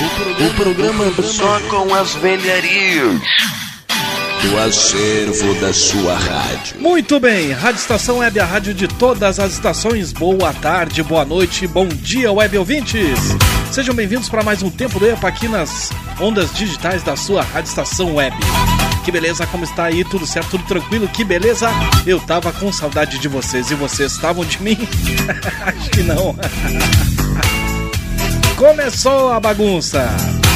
O programa só com as velharias do acervo da sua rádio. Muito bem, Rádio Estação Web, a rádio de todas as estações. Boa tarde, boa noite, bom dia, web ouvintes. Sejam bem-vindos para mais um Tempo do EPA aqui nas ondas digitais da sua Rádio Estação Web. Que beleza, como está aí? Tudo certo, tudo tranquilo? Que beleza? Eu tava com saudade de vocês e vocês estavam de mim? Acho que não. Começou a bagunça.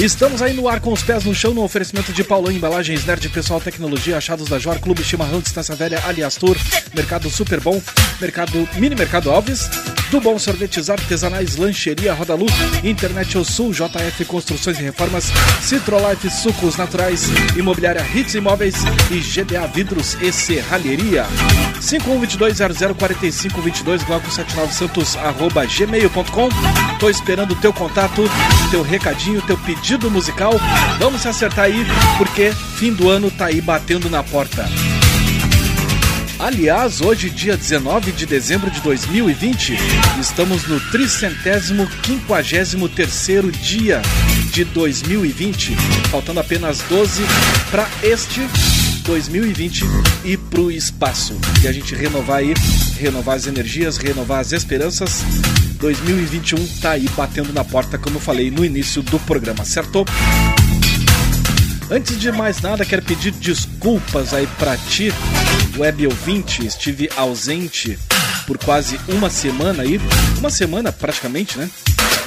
Estamos aí no ar com os pés no chão no oferecimento de Paulão Embalagens, Nerd Pessoal Tecnologia, Achados da Jor, Clube Chimarrão, Distância Velha, Alias Tour, Mercado Super Bom, Mercado Mini Mercado Alves, do Bom Sorvetes Artesanais, Lancheria Rodalu, Internet O Sul, JF Construções e Reformas, Citrolife Sucos Naturais, Imobiliária Hits Imóveis e GDA Vidros e Serralheria. 5122004522 Glauco 79 Santos arroba gmail.com Tô esperando o teu contato, teu recadinho, teu pedido musical. Vamos se acertar aí, porque fim do ano tá aí batendo na porta. Aliás, hoje, dia 19 de dezembro de 2020, estamos no tricentésimo quinquagésimo terceiro dia de 2020, faltando apenas 12 para este 2020 e pro espaço. E a gente renovar aí, renovar as energias, renovar as esperanças. 2021 tá aí batendo na porta, como eu falei no início do programa, certo? Antes de mais nada, quero pedir desculpas aí para ti, web ouvinte. Estive ausente por quase uma semana aí, uma semana praticamente, né?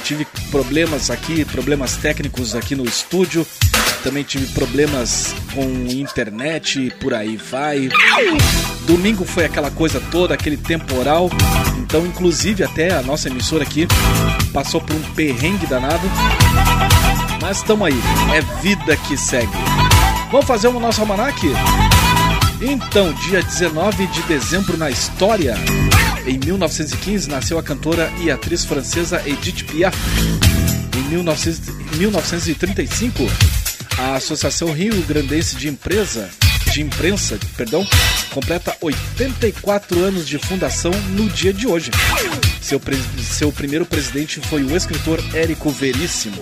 Tive problemas aqui, problemas técnicos aqui no estúdio. Também tive problemas com internet por aí vai. Domingo foi aquela coisa toda, aquele temporal. Então, inclusive, até a nossa emissora aqui passou por um perrengue danado. Mas estamos aí, é vida que segue. Vamos fazer o nosso almanac? Então, dia 19 de dezembro na história. Em 1915 nasceu a cantora e atriz francesa Edith Piaf. Em 1935, a Associação Rio Grandense de Empresa de Imprensa, perdão, completa 84 anos de fundação no dia de hoje. Seu, seu primeiro presidente foi o escritor Érico Veríssimo.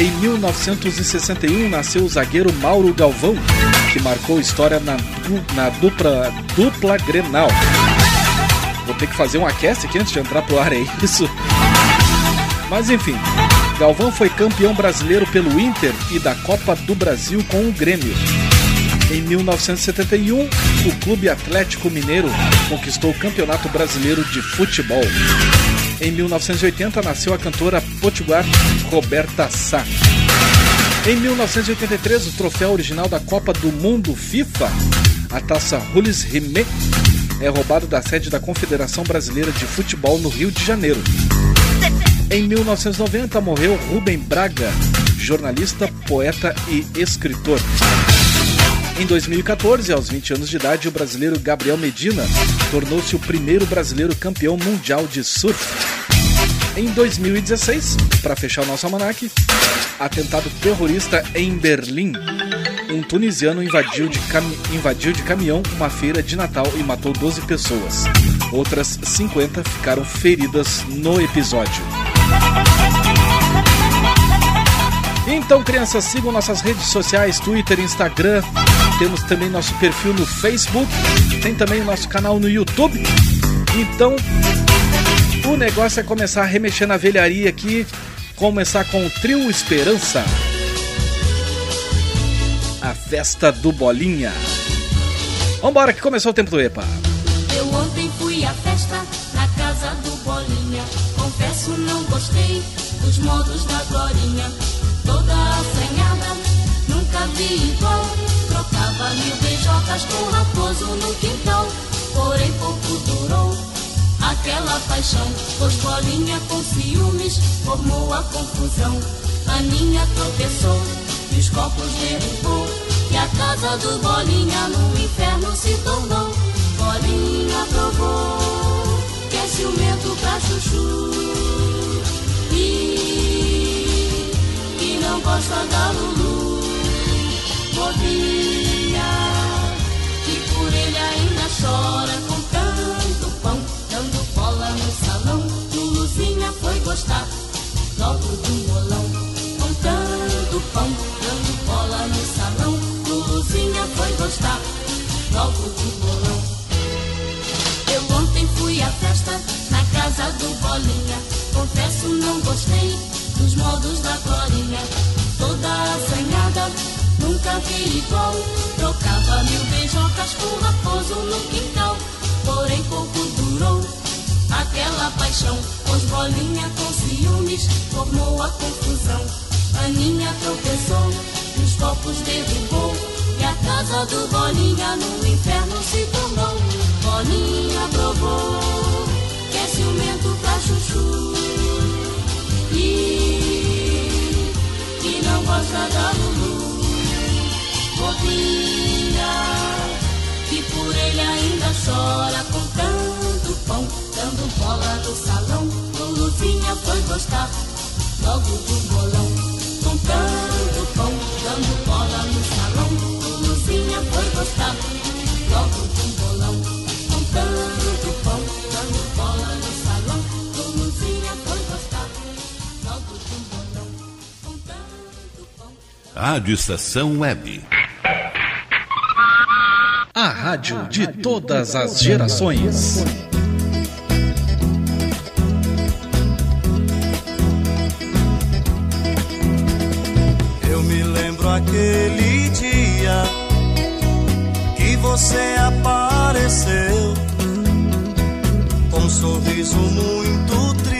Em 1961 nasceu o zagueiro Mauro Galvão, que marcou história na, na dupla, dupla Grenal. Vou ter que fazer um aquece aqui antes de entrar pro ar, é isso? Mas enfim, Galvão foi campeão brasileiro pelo Inter e da Copa do Brasil com o Grêmio. Em 1971, o Clube Atlético Mineiro conquistou o Campeonato Brasileiro de Futebol. Em 1980 nasceu a cantora potiguar Roberta Sá. Em 1983, o troféu original da Copa do Mundo FIFA, a taça Rules Rimet, é roubado da sede da Confederação Brasileira de Futebol no Rio de Janeiro. Em 1990 morreu Rubem Braga, jornalista, poeta e escritor. Em 2014, aos 20 anos de idade, o brasileiro Gabriel Medina tornou-se o primeiro brasileiro campeão mundial de surf. Em 2016, para fechar o nosso almanac, atentado terrorista em Berlim. Um tunisiano invadiu de, invadiu de caminhão uma feira de Natal e matou 12 pessoas. Outras 50 ficaram feridas no episódio. Então, crianças, sigam nossas redes sociais, Twitter, Instagram. Temos também nosso perfil no Facebook. Tem também o nosso canal no YouTube. Então, o negócio é começar a remexer na velharia aqui. Começar com o Trio Esperança. A festa do Bolinha. Vambora, que começou o tempo do EPA. Eu ontem fui à festa na casa do Bolinha. Confesso, não gostei dos modos da Glorinha toda assanhada, nunca vi igual. Trocava mil beijocas com raposo no quintal, porém pouco durou aquela paixão. Pois bolinha com ciúmes formou a confusão. Aninha tropeçou e os copos derrubou. E a casa do Bolinha no inferno se tornou. Bolinha provou que é ciumento pra chuchu. E gosta da Lulu. Bolinha, que por ele ainda chora com tanto pão, dando bola no salão. Luluzinha foi gostar logo de um bolão, contando pão, dando bola no salão. Luluzinha foi gostar logo de um bolão. Eu ontem fui à festa na casa do Bolinha. Confesso, não gostei dos modos da Glorinha. Toda assanhada, nunca vi igual. Trocava mil beijocas com raposo no quintal. Porém, pouco durou aquela paixão. Pois Bolinha com ciúmes formou a confusão. Aninha tropeçou, os copos derrubou. E a casa do Bolinha no inferno se tornou. Bolinha provou, que é ciumento pra chuchu. Que não gosta da Lulu. Bolinha, que por ele ainda chora com tanto pão. Dando bola no salão, Luluzinha foi gostar logo do bolão. Com tanto pão, dando bola no salão, Luluzinha foi gostar logo do bolão. Rádio Estação Web. A rádio de todas as gerações. Eu me lembro aquele dia que você apareceu com um sorriso muito triste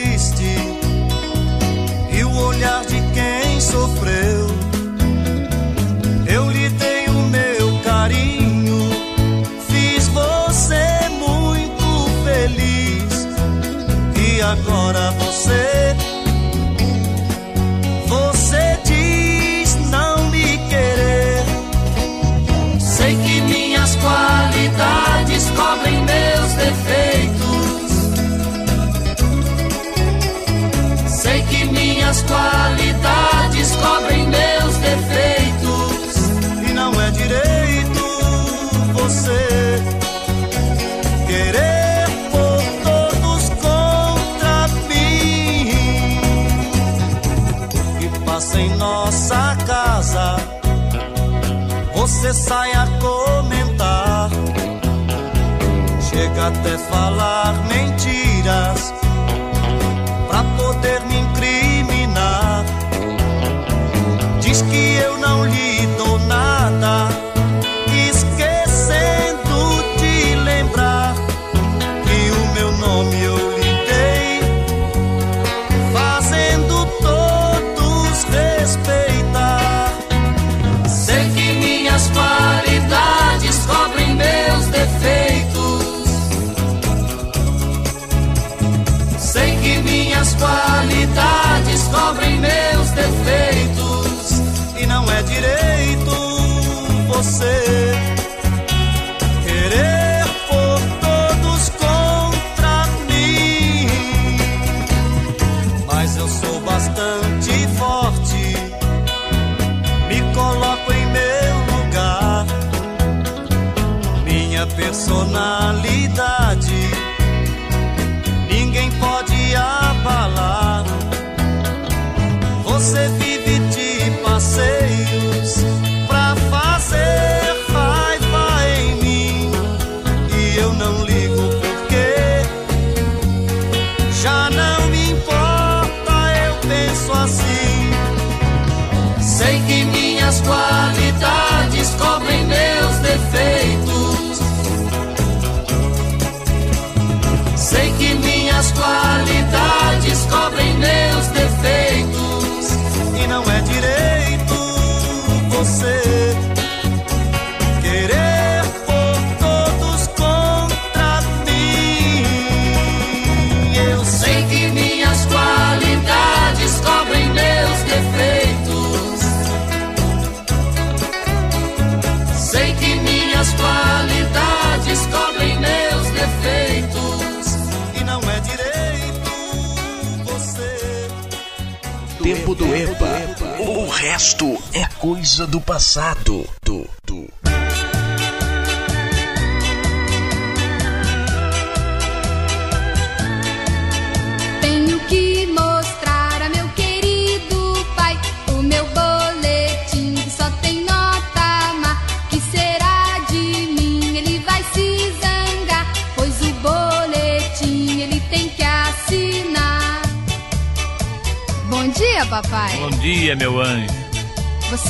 você sai a comentar, chega até falar mentiras coisa do passado.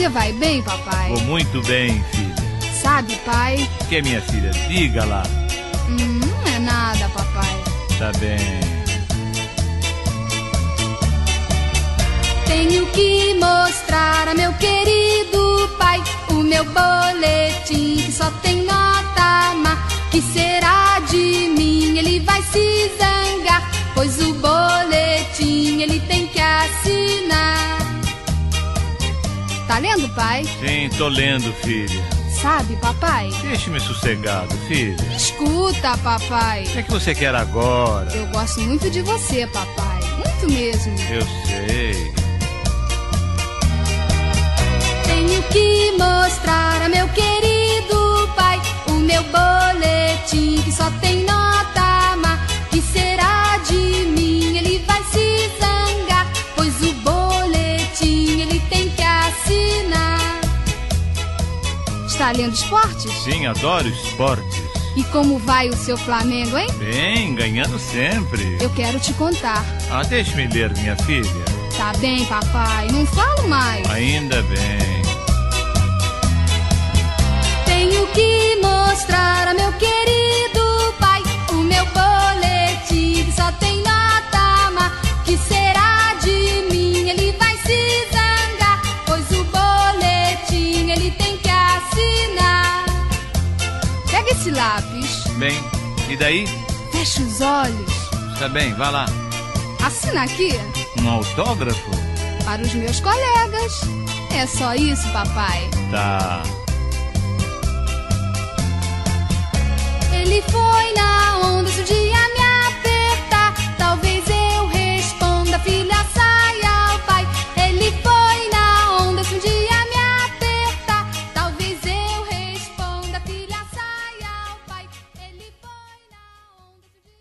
Você vai bem, papai? Vou muito bem, filha. Sabe, pai? O que é minha filha? Diga lá. Hum, não é nada, papai. Tá bem. Tenho que mostrar a meu querido pai o meu boletim que só tem nota má. Que será de mim? Ele vai se zangar, pois o boletim ele lendo, pai? Sim, tô lendo, filha. Sabe, papai? Deixe-me sossegado, filha. Escuta, papai. O que é que você quer agora? Eu gosto muito de você, papai. Muito mesmo. Eu sei. Tenho que mostrar a meu querido pai o meu boletim que só tem Lendo esportes? Sim, adoro esportes. E como vai o seu Flamengo, hein? Bem, ganhando sempre. Eu quero te contar. Ah, deixe-me ler, minha filha. Tá bem, papai? Não falo mais. Ainda bem. Tenho que mostrar a meu querido esse lápis, Bem, e daí? fecha os olhos, Tá bem, vá lá. assina aqui Um autógrafo? para os meus colegas. É só isso, papai. Tá. Ele foi na onda um dia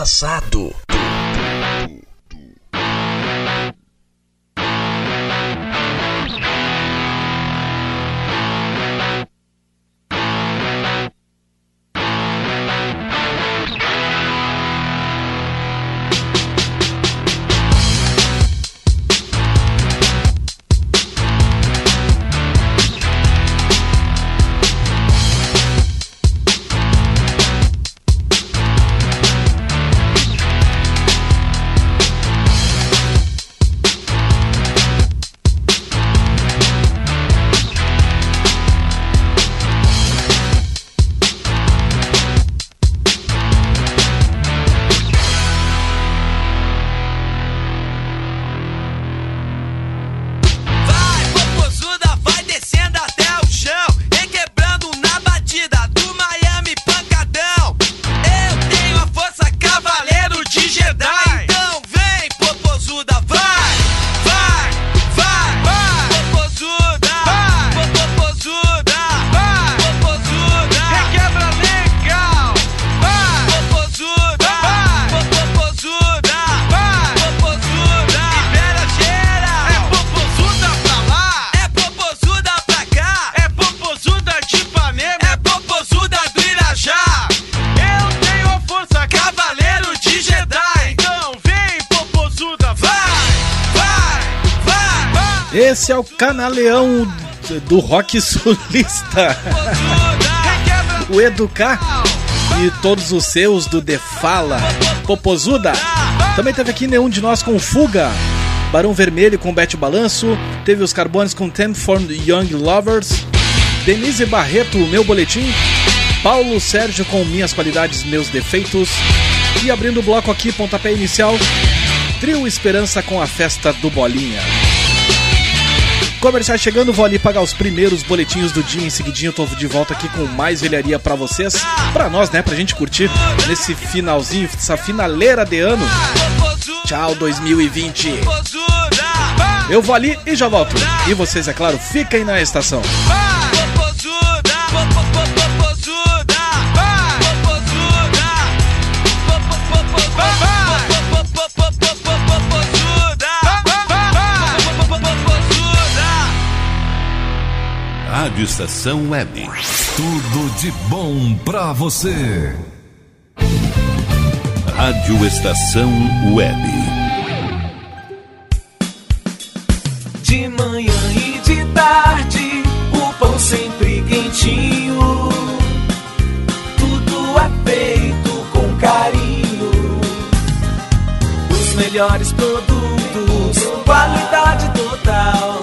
passado. Esse é canaleão do rock sulista. o Educar e todos os seus do The Fala. Popozuda. Também teve aqui nenhum de nós com Fuga. Barão Vermelho com Bete Balanço. Teve os Carbones com Ten Young Lovers. Denise Barreto, Meu Boletim. Paulo Sérgio com Minhas Qualidades, Meus Defeitos. E abrindo o bloco aqui, pontapé inicial. Trio Esperança com a Festa do Bolinha. Comercial chegando, vou ali pagar os primeiros boletinhos do dia. Em seguidinho eu tô de volta aqui com mais velharia pra vocês. Pra nós, né? Pra gente curtir nesse finalzinho, essa finaleira de ano. Tchau, 2020. Eu vou ali e já volto. E vocês, é claro, fiquem na estação. Rádio Estação Web. Tudo de bom pra você. Rádio Estação Web. De manhã e de tarde, o pão sempre quentinho. Tudo é feito com carinho. Os melhores produtos, qualidade total,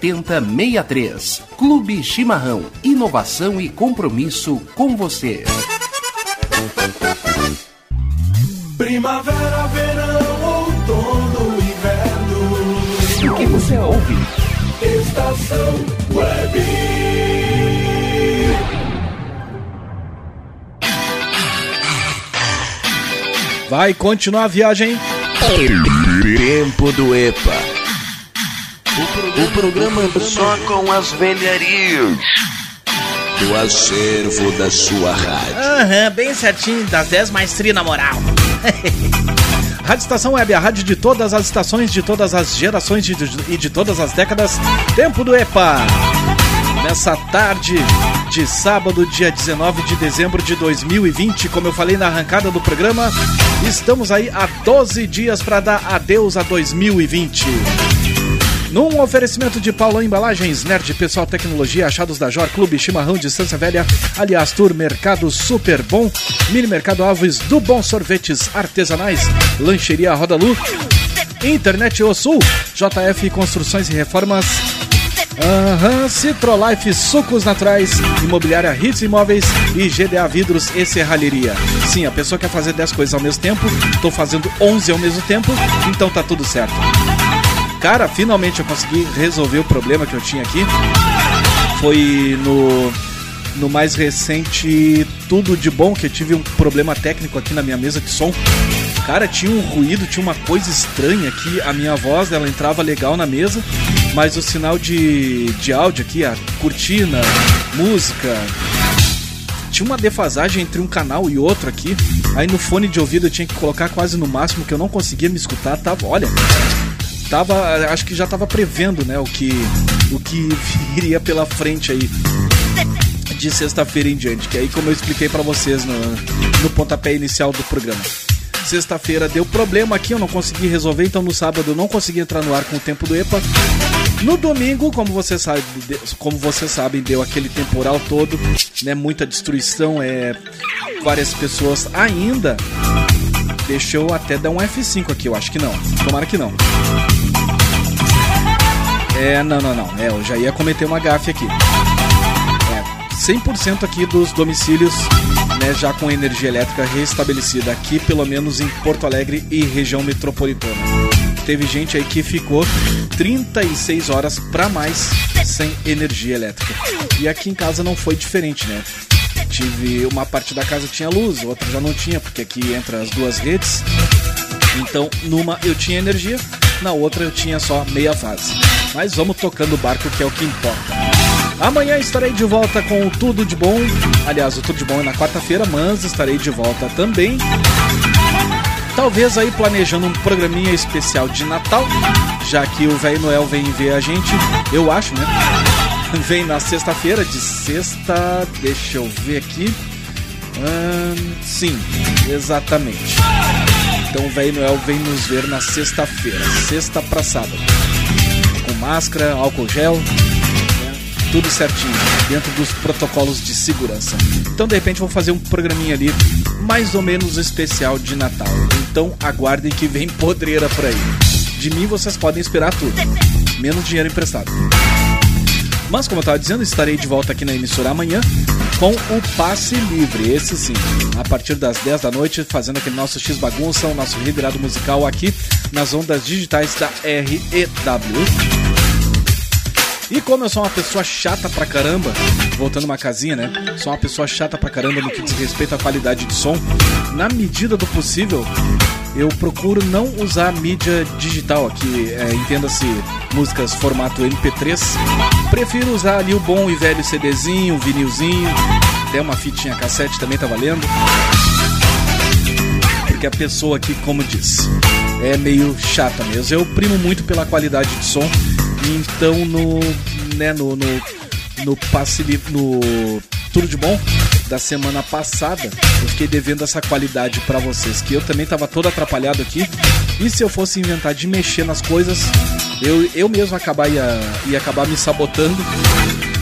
7063. Clube Chimarrão. Inovação e compromisso com você. Primavera, verão, outono, inverno. O que você ouve? Estação Web. Vai continuar a viagem. Tempo do EPA. O programa só com as velharias do acervo da sua rádio. Aham, bem certinho, das 10 mais tri na moral. Rádio Estação Web, a rádio de todas as estações, de todas as gerações de- de- e de todas as décadas. Tempo do EPA. Nessa tarde de sábado, dia 19 de dezembro de 2020, como eu falei na arrancada do programa, estamos aí há 12 dias para dar adeus a 2020. Num oferecimento de Paulão Embalagens, Nerd Pessoal Tecnologia, Achados da Jor, Clube Chimarrão de Estância Velha, Aliás Tour, Mercado Super Bom, Mini Mercado Alves, do Bom Sorvetes Artesanais, Lancheria Roda Lu, Internet O Sul, JF Construções e Reformas, Aham, Citrolife Sucos Naturais, Imobiliária Hits Imóveis e GDA Vidros e Serralheria. Sim, a pessoa quer fazer 10 coisas ao mesmo tempo, tô fazendo 11 ao mesmo tempo, então tá tudo certo. Cara, finalmente eu consegui resolver o problema que eu tinha aqui. Foi no, no mais recente Tudo de Bom que eu tive um problema técnico aqui na minha mesa de som. Cara, tinha um ruído, tinha uma coisa estranha aqui. A minha voz, ela entrava legal na mesa, mas o sinal de, de áudio aqui, a cortina, música, tinha uma defasagem entre um canal e outro aqui. Aí no fone de ouvido eu tinha que colocar quase no máximo, que eu não conseguia me escutar. Tava, olha, tava, acho que já tava prevendo, né, o que o que viria pela frente aí. de sexta-feira em diante, que aí como eu expliquei pra vocês no, no pontapé inicial do programa. Sexta-feira deu problema aqui, eu não consegui resolver, então no sábado eu não consegui entrar no ar com o tempo do EPA. No domingo, como você sabe, de- como vocês sabem, deu aquele temporal todo, né? Muita destruição, é várias pessoas ainda. Deixa eu até dar um F5 aqui, eu acho que não. Tomara que não. É, não, não, não. É, eu já ia cometer uma gafe aqui. É, 100% aqui dos domicílios, né, já com energia elétrica restabelecida aqui, pelo menos em Porto Alegre e região metropolitana. Teve gente aí que ficou 36 horas para mais sem energia elétrica. E aqui em casa não foi diferente, né? Tive uma parte da casa tinha luz, outra já não tinha, porque aqui entra as duas redes. Então, numa eu tinha energia, na outra eu tinha só meia fase. Mas vamos tocando o barco que é o que importa. Amanhã estarei de volta com o Tudo de Bom. Aliás, o Tudo de Bom é na quarta-feira, mas estarei de volta também. Talvez aí planejando um programinha especial de Natal, já que o Velho Noel vem ver a gente, eu acho, né? Vem na sexta-feira, de sexta. Deixa eu ver aqui. Ahn, sim, exatamente. Então o Velho Noel vem nos ver na sexta-feira, sexta pra sábado. Com máscara, álcool gel, né? tudo certinho, dentro dos protocolos de segurança. Então de repente vou fazer um programinha ali, mais ou menos especial de Natal. Então aguardem que vem podreira por aí. De mim vocês podem esperar tudo, menos dinheiro emprestado. Mas como eu estava dizendo, estarei de volta aqui na emissora amanhã com o passe livre, esse sim, a partir das 10 da noite, fazendo aquele nosso X bagunça, o nosso revirado musical aqui nas ondas digitais da REW. E como eu sou uma pessoa chata pra caramba, voltando uma casinha, né? Sou uma pessoa chata pra caramba no que diz respeito à qualidade de som, na medida do possível, eu procuro não usar mídia digital aqui, é, entenda-se músicas formato MP3. Prefiro usar ali o bom e velho CDzinho, vinilzinho, até uma fitinha cassete também tá valendo. Porque a pessoa aqui, como disse, é meio chata mesmo. Eu primo muito pela qualidade de som. Então no. né, no. no, no passe li- no tudo de bom da semana passada, eu fiquei devendo essa qualidade pra vocês, que eu também tava todo atrapalhado aqui. E se eu fosse inventar de mexer nas coisas, eu, eu mesmo acabar ia, ia acabar me sabotando.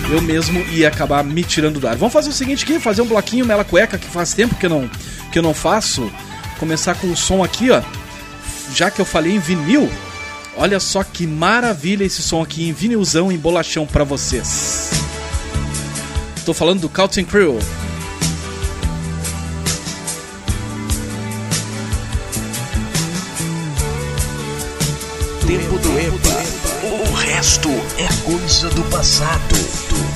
Eu mesmo ia acabar me tirando do ar. Vamos fazer o seguinte aqui, fazer um bloquinho mela cueca que faz tempo que eu não que eu não faço. Começar com o som aqui, ó. Já que eu falei em vinil, olha só que maravilha esse som aqui em vinilzão em bolachão pra vocês. Tô falando do Counting Crew. EPA. O resto é coisa do passado.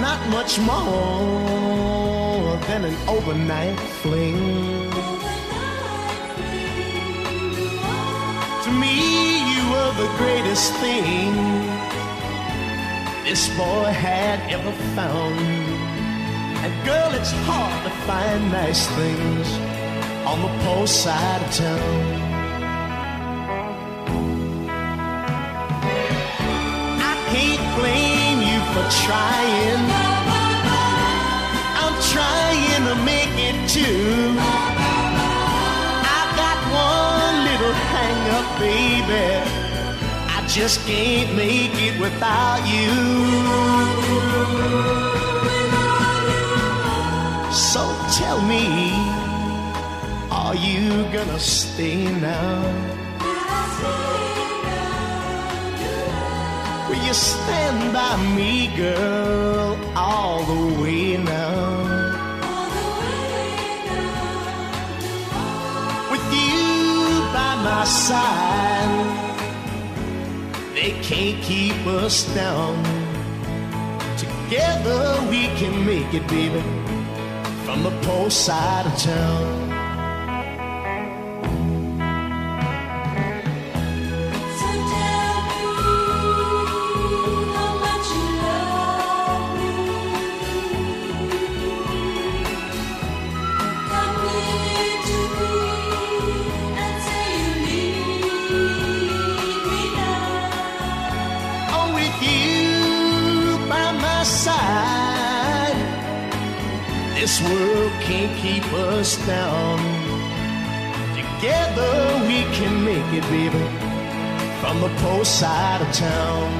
Not much more than an overnight fling. To me, you were the greatest thing this boy had ever found. And girl, it's hard to find nice things on the post side of town. I can't blame trying. I'm trying to make it too. I got one little hang up, baby. I just can't make it without you. So tell me, are you gonna stay now? Will you stand by me, girl, all the way now? With you by my side, they can't keep us down. Together we can make it, baby. from the post side of town. Can't keep us down. Together we can make it, baby, from the post side of town.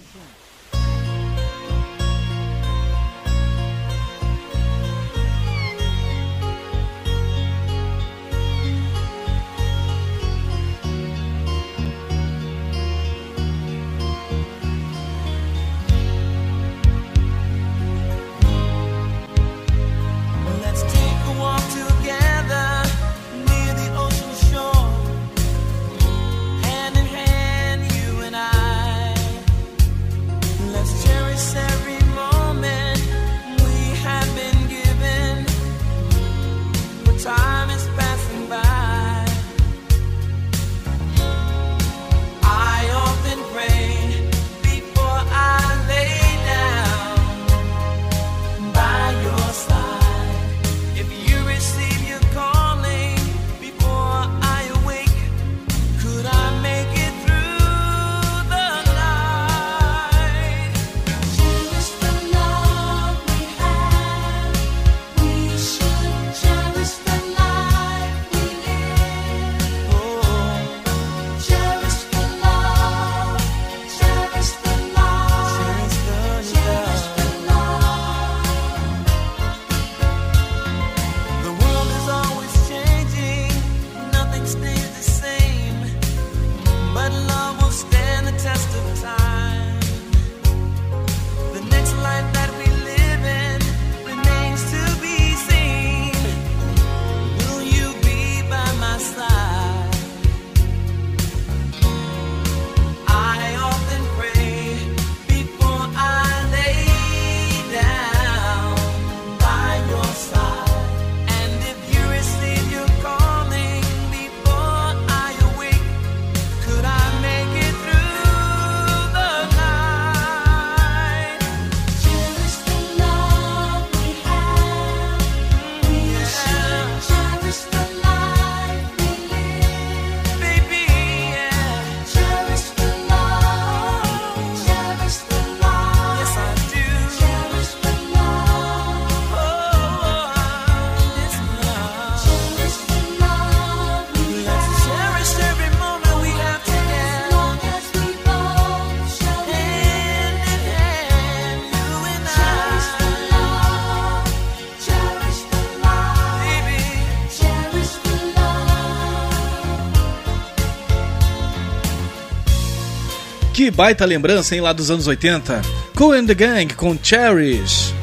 Que baita lembrança, hein, lá dos anos 80. Cool and the Gang com Cherish.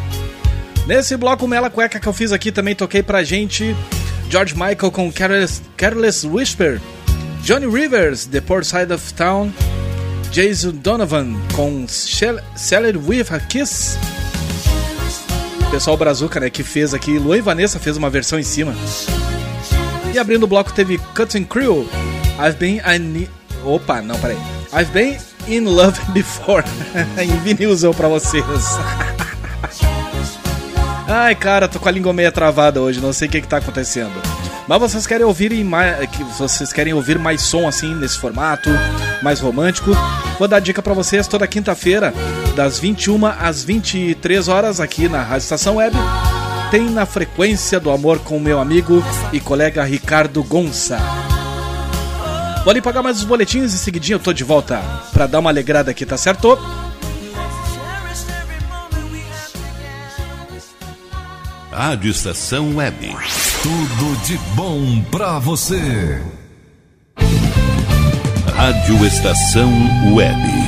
Nesse bloco Mela Cueca que eu fiz aqui também toquei pra gente George Michael com Careless, Careless Whisper, Johnny Rivers, The Poor Side of Town, Jason Donovan com It With a Kiss. O pessoal Brazuca, né, que fez aqui, Luan e Vanessa fez uma versão em cima. E abrindo o bloco teve Cutting Crew, I've Been I Opa, não, peraí. I've Been In Love Before. em vinilzão pra vocês. Ai, cara, tô com a língua meia travada hoje, não sei o que, que tá acontecendo. Mas vocês querem ouvir mais, vocês querem ouvir mais som assim nesse formato, mais romântico? Vou dar dica pra vocês toda quinta-feira, das 21 às 23 horas aqui na Rádio Estação Web. Tem na frequência do amor com meu amigo e colega Ricardo Gonça. Vou ali pagar mais os boletins e seguidinho eu tô de volta pra dar uma alegrada aqui, tá certo? Rádio Estação Web. Tudo de bom pra você. Rádio Estação Web.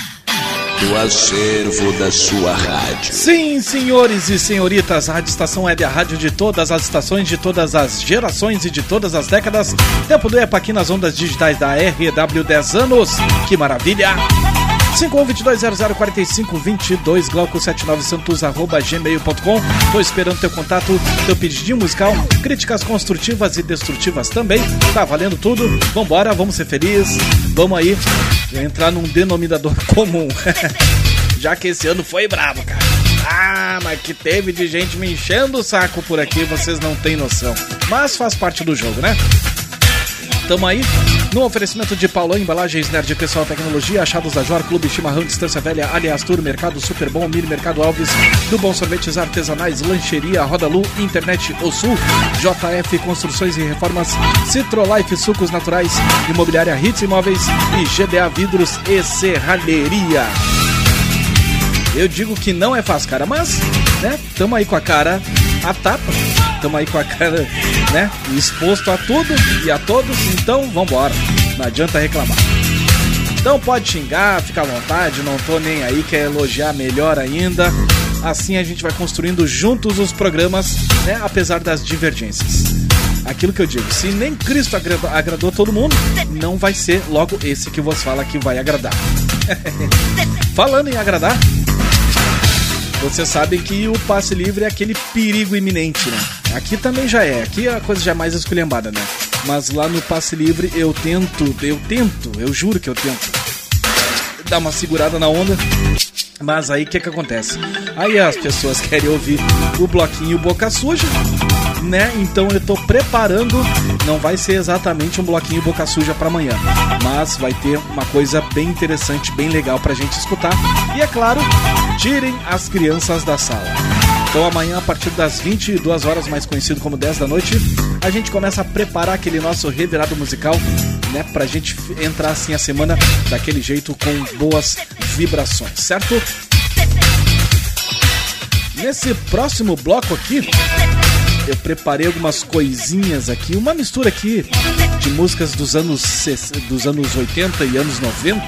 do acervo da sua rádio. Sim, senhores e senhoritas, a Rádio Estação Web, a rádio de todas as estações, de todas as gerações e de todas as décadas. Tempo do EPA aqui nas ondas digitais da RW 10 anos. Que maravilha! 5122004522 glauco79santos arroba gmail.com Tô esperando teu contato, teu pedidinho musical, críticas construtivas e destrutivas também. Tá valendo tudo. Vambora, vamos ser felizes. Vamos aí entrar num denominador comum. Já que esse ano foi brabo, cara. Ah, mas que teve de gente me enchendo o saco por aqui, vocês não têm noção. Mas faz parte do jogo, né? Tamo aí no oferecimento de Paulão Embalagens Nerd Pessoal Tecnologia, Achados da Jor, Clube Chimarrão, Distância Velha, Aliás Tour, Mercado Super Bom, Mini Mercado Alves, do Bom Sorvetes Artesanais, Lancheria, Roda Lu, Internet O Sul, JF Construções e Reformas, Citrolife Sucos Naturais, Imobiliária Hits Imóveis e GDA Vidros e Serralheria. Eu digo que não é fácil, cara, mas, né, tamo aí com a cara a tapa, tamo aí com a cara, né, exposto a tudo e a todos, então vambora, não adianta reclamar. Então pode xingar, fica à vontade, não tô nem aí, quer elogiar melhor ainda. Assim a gente vai construindo juntos os programas, né, apesar das divergências. Aquilo que eu digo, se nem Cristo agradou, agradou todo mundo, não vai ser logo esse que vos fala que vai agradar. Falando em agradar, vocês sabem que o passe livre é aquele perigo iminente, né? Aqui também já é, aqui a coisa já é mais esculhambada, né? Mas lá no passe livre eu tento, eu tento, eu juro que eu tento dar uma segurada na onda. Mas aí o que que acontece? Aí as pessoas querem ouvir o bloquinho Boca Suja, né? Então eu tô preparando, não vai ser exatamente um bloquinho Boca Suja para amanhã, mas vai ter uma coisa bem interessante, bem legal pra gente escutar. E é claro, tirem as crianças da sala. Então amanhã, a partir das 22 horas, mais conhecido como 10 da noite, a gente começa a preparar aquele nosso revirado musical, né? Pra gente entrar assim a semana daquele jeito com boas vibrações, certo? Nesse próximo bloco aqui, eu preparei algumas coisinhas aqui, uma mistura aqui de músicas dos anos, dos anos 80 e anos 90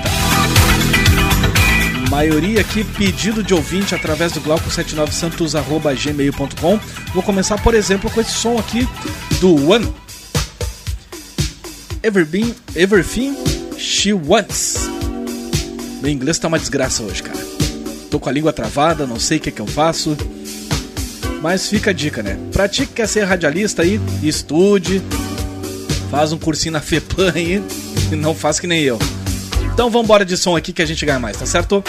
maioria aqui pedido de ouvinte através do glauco79santos@gmail.com. Vou começar, por exemplo, com esse som aqui do One. Everything, Everything She Wants. Meu inglês tá uma desgraça hoje, cara. Tô com a língua travada, não sei o que, que eu faço. Mas fica a dica, né? Pra ti que quer ser radialista aí, estude, faz um cursinho na FEPAM aí e não faz que nem eu. Então vambora de som aqui que a gente ganha mais, tá certo?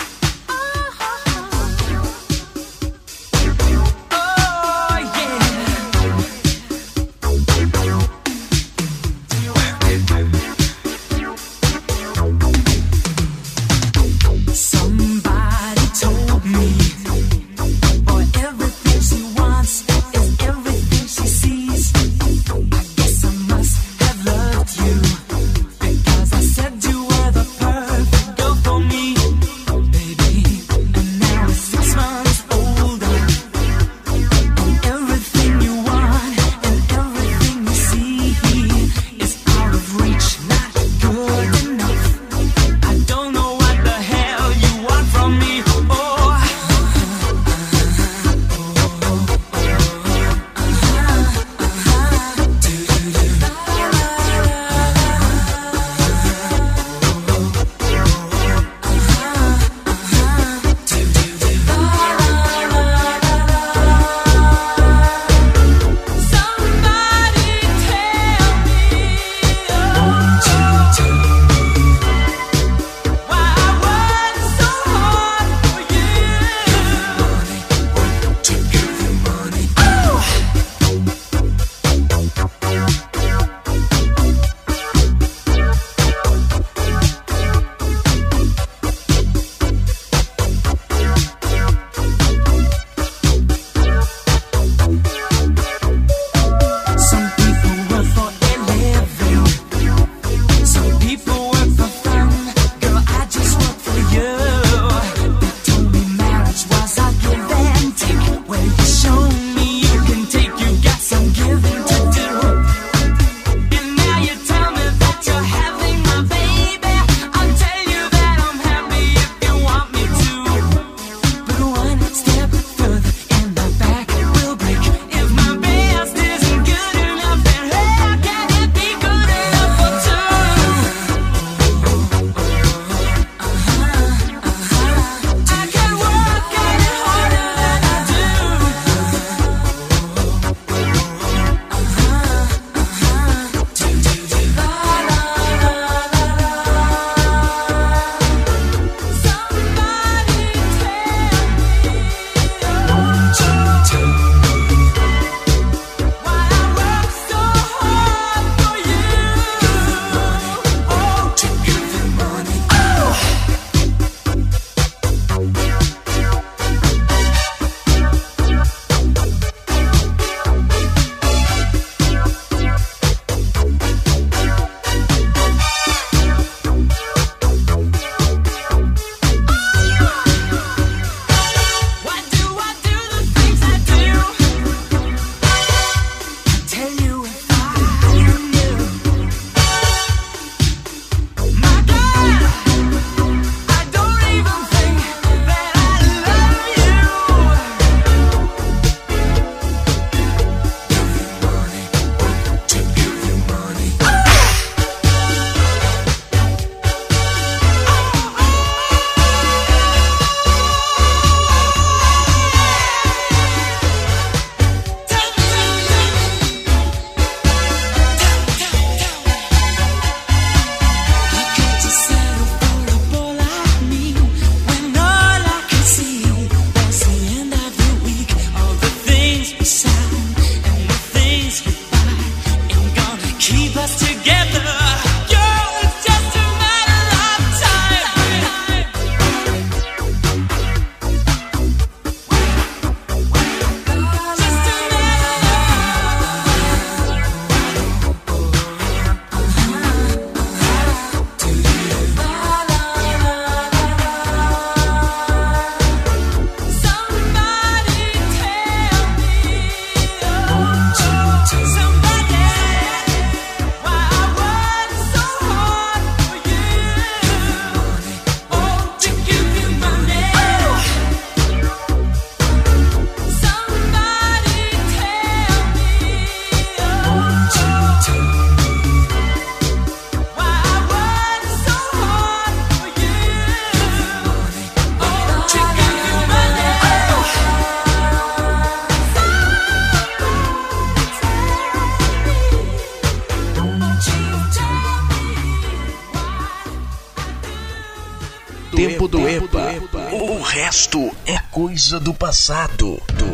coisa do passado. Do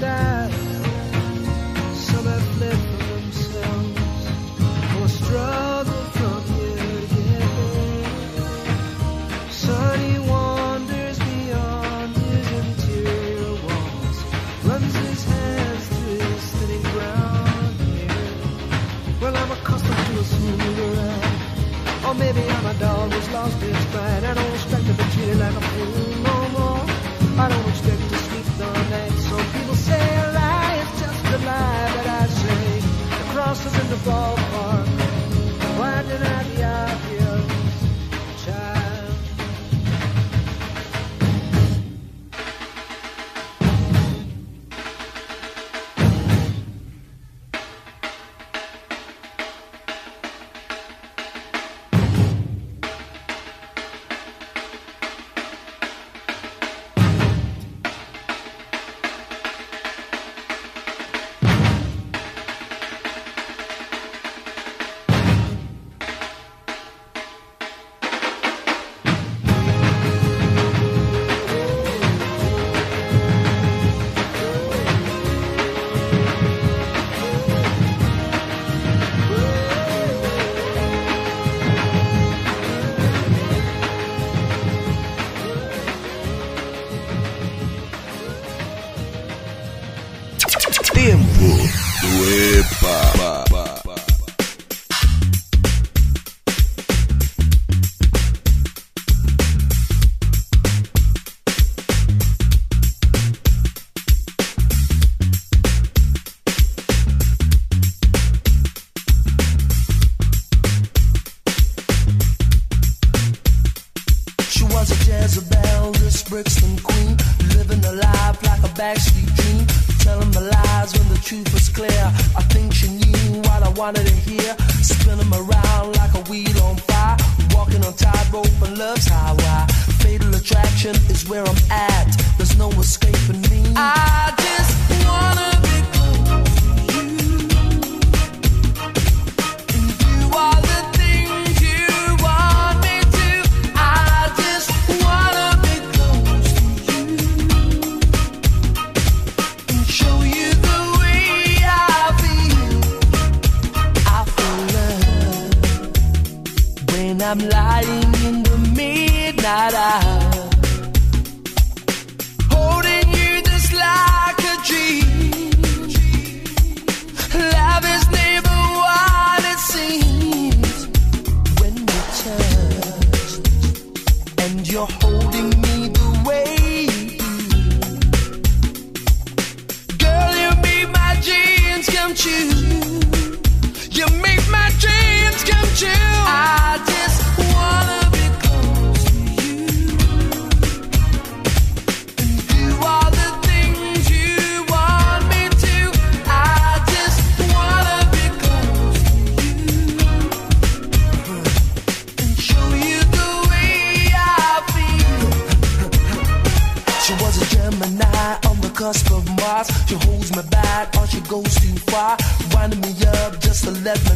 die. Some have fled from themselves or struggle from here to get. Sonny wanders beyond his interior walls, runs his hands through his thinning ground here. Well, I'm accustomed to a smoother ride, or maybe I'm a dog who's lost its pride. I don't expect to be treated like a fool. us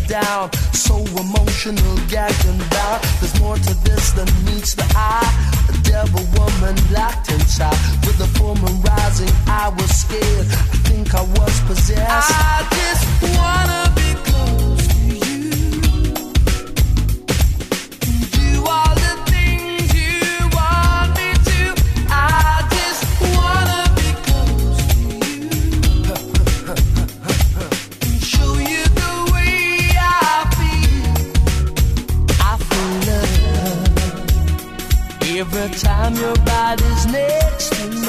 down. So emotional, gagged and bound. There's more to this than meets the eye. A devil woman locked inside. With the full moon rising, I was scared. I think I was possessed. I just wanna.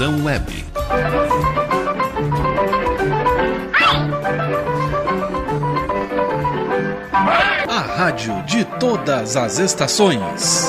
Web. A rádio de todas as estações.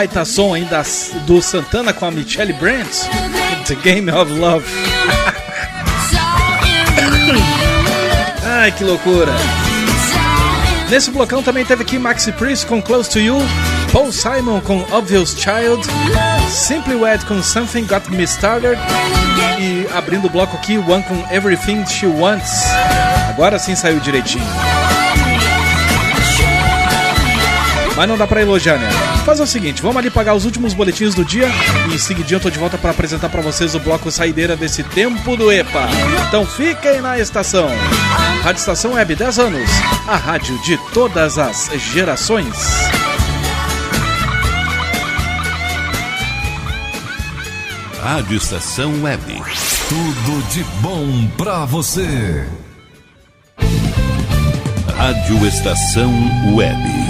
Baita som hein, das, do Santana com a Michelle Brandt. The Game of Love. Ai, que loucura. Nesse blocão também teve aqui Maxi Priest com Close to You, Paul Simon com Obvious Child, Simply Wed com Something Got Me Started e abrindo o bloco aqui, One com Everything She Wants. Agora sim saiu direitinho. Mas não dá pra elogiar, né? Fazer o seguinte, vamos ali pagar os últimos boletins do dia e em seguidinho eu tô de volta pra apresentar pra vocês o bloco saideira desse tempo do EPA. Então fiquem na estação. Rádio Estação Web 10 anos, a rádio de todas as gerações. Rádio Estação Web. Tudo de bom pra você. Rádio Estação Web.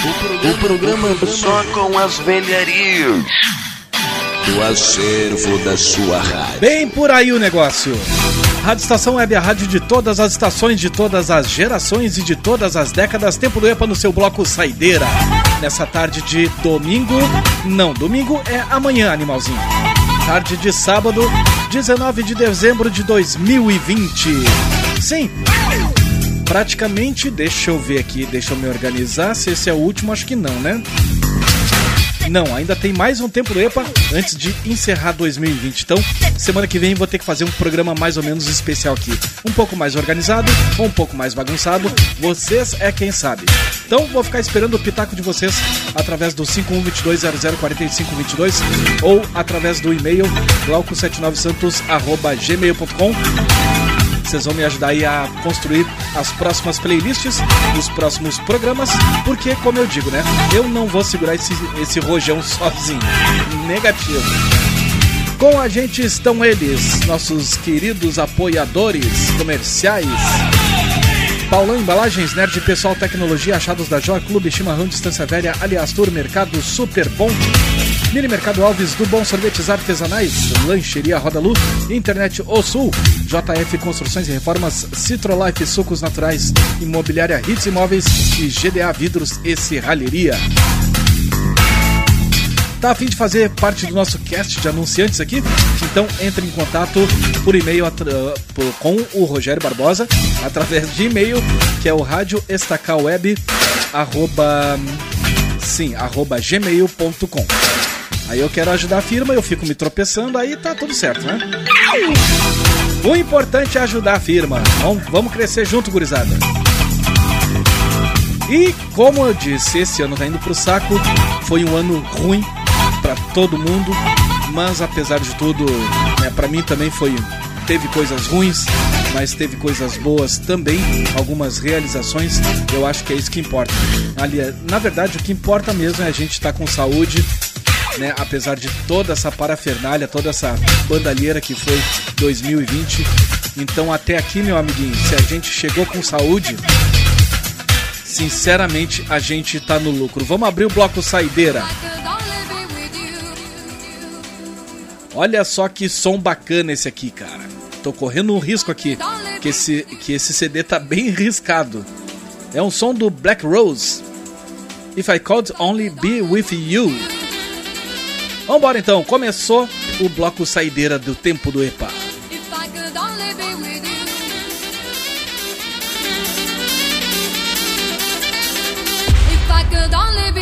O programa só com as velharias do acervo da sua rádio. Bem por aí o negócio. Rádio Estação Web, a rádio de todas as estações, de todas as gerações e de todas as décadas. Tempo do EPA no seu bloco Saideira. Nessa tarde de domingo. Não, domingo é amanhã, animalzinho. Tarde de sábado, 19 de dezembro de 2020. Sim, praticamente, deixa eu ver aqui, deixa eu me organizar. Se esse é o último, acho que não, né? Não, ainda tem mais um tempo do EPA antes de encerrar 2020. Então, semana que vem vou ter que fazer um programa mais ou menos especial aqui. Um pouco mais organizado, um pouco mais bagunçado. Vocês é quem sabe. Então, vou ficar esperando o pitaco de vocês através do 5122004522 ou através do e-mail glauco79santos@gmail.com. Vocês vão me ajudar aí a construir as próximas playlists, os próximos programas, porque, como eu digo, né? Eu não vou segurar esse, esse rojão sozinho. Negativo. Com a gente estão eles, nossos queridos apoiadores comerciais. Paulão Embalagens, Nerd Pessoal Tecnologia, Achados da Jó, Clube Chimarrão Distância Velha, Aliás Tour, Mercado Super Bom, Mini Mercado Alves do Bom Sorvetes Artesanais, Lancheria Roda Lu, Internet O Sul, JF Construções e Reformas, Citrolife Sucos Naturais, Imobiliária Hits Imóveis e GDA Vidros e Serralheria. Tá a fim de fazer parte do nosso cast de anunciantes aqui? Então entre em contato por e-mail por- com o Rogério Barbosa através de e-mail que é o rádio estacalweb arroba sim arroba gmail.com. Aí eu quero ajudar a firma, eu fico me tropeçando, aí tá tudo certo, né? O importante é ajudar a firma. Vamos, vamos crescer junto, gurizada. E como eu disse, esse ano tá indo pro saco. Foi um ano ruim para todo mundo, mas apesar de tudo, né, para mim também foi teve coisas ruins, mas teve coisas boas também, algumas realizações. Eu acho que é isso que importa. Aliás, na verdade, o que importa mesmo é a gente estar com saúde, né, apesar de toda essa parafernália, toda essa bandalheira que foi 2020. Então, até aqui, meu amiguinho, se a gente chegou com saúde, sinceramente, a gente tá no lucro. Vamos abrir o bloco saideira. Olha só que som bacana esse aqui, cara. Tô correndo um risco aqui, que esse, que esse CD tá bem riscado. É um som do Black Rose. If I Could Only Be With You. Vambora então, começou o bloco saideira do tempo do EPA. If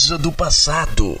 coisa do passado.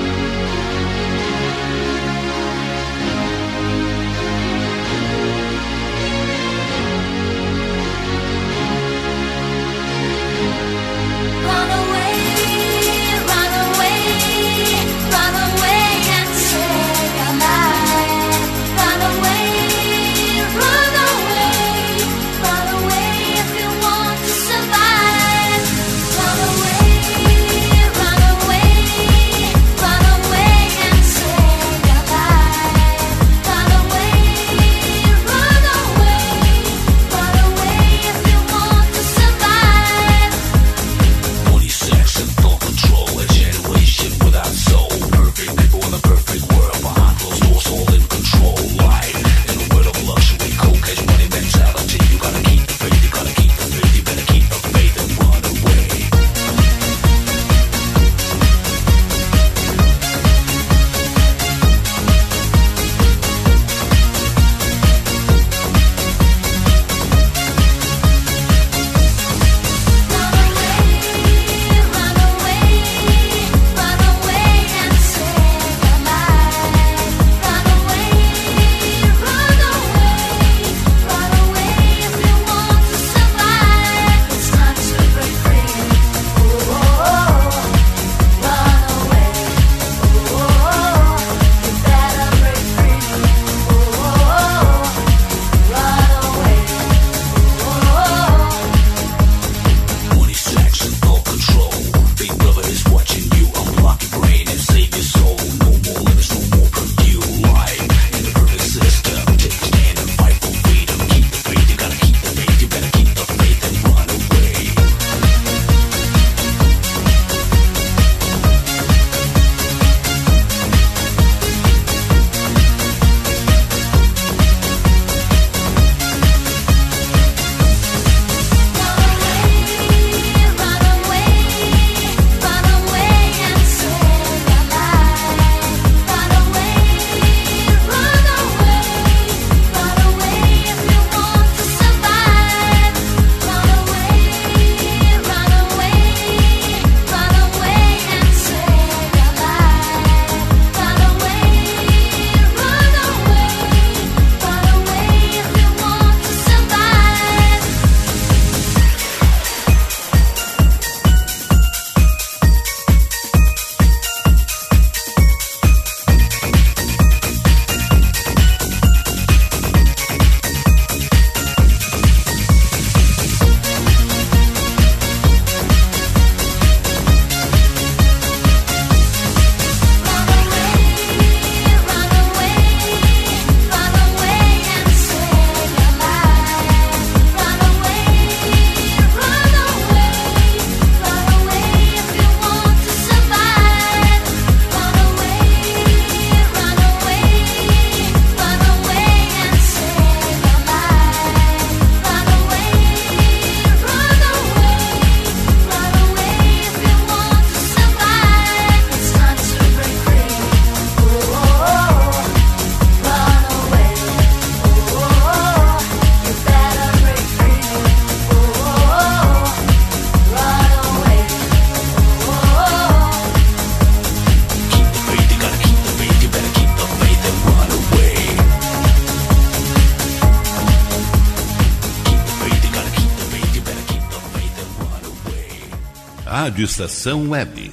Rádio Estação Web.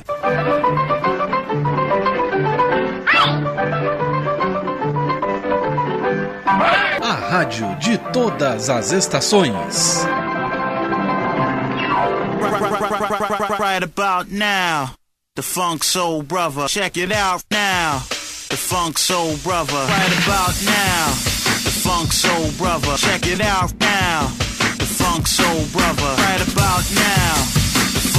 A rádio de todas as estações. Right about now, the Funk Soul Brother. Check it out now, the Funk Soul Brother. Right about now, the Funk Soul Brother. Check it out now, the Funk Soul Brother. Right about now,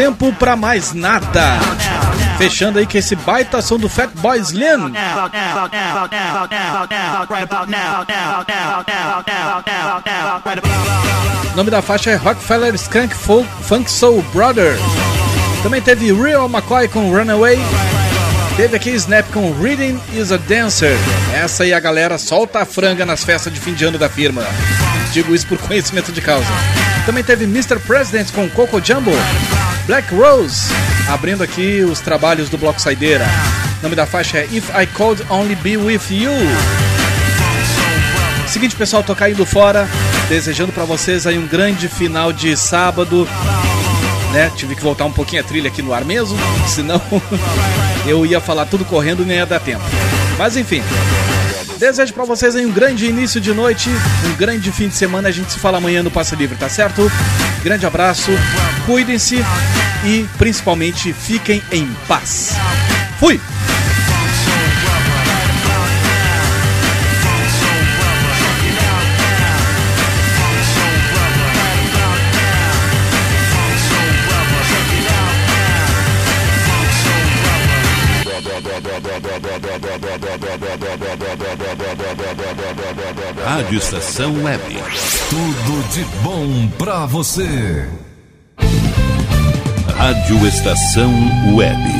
tempo pra mais nada. Fechando aí com esse baita som do Fat Boy Slim. O nome da faixa é Rockefeller Skunk Folk Funk Soul Brother. Também teve Real McCoy com Runaway. Teve aqui Snap com Reading is a Dancer. Essa aí a galera solta a franga nas festas de fim de ano da firma. Digo isso por conhecimento de causa. Também teve Mr. President com Coco Jumbo. Black Rose, abrindo aqui os trabalhos do Bloco Saideira. O nome da faixa é If I Could Only Be With You. Seguinte, pessoal, tô caindo fora, desejando pra vocês aí um grande final de sábado. Né? Tive que voltar um pouquinho a trilha aqui no ar mesmo, senão eu ia falar tudo correndo e nem ia dar tempo. Mas enfim, desejo pra vocês um grande início de noite, um grande fim de semana. A gente se fala amanhã no Passe Livre, tá certo? Grande abraço, cuidem-se e principalmente fiquem em paz. Fui! Rádio Estação Web. Tudo de bom pra você. Rádio Estação Web.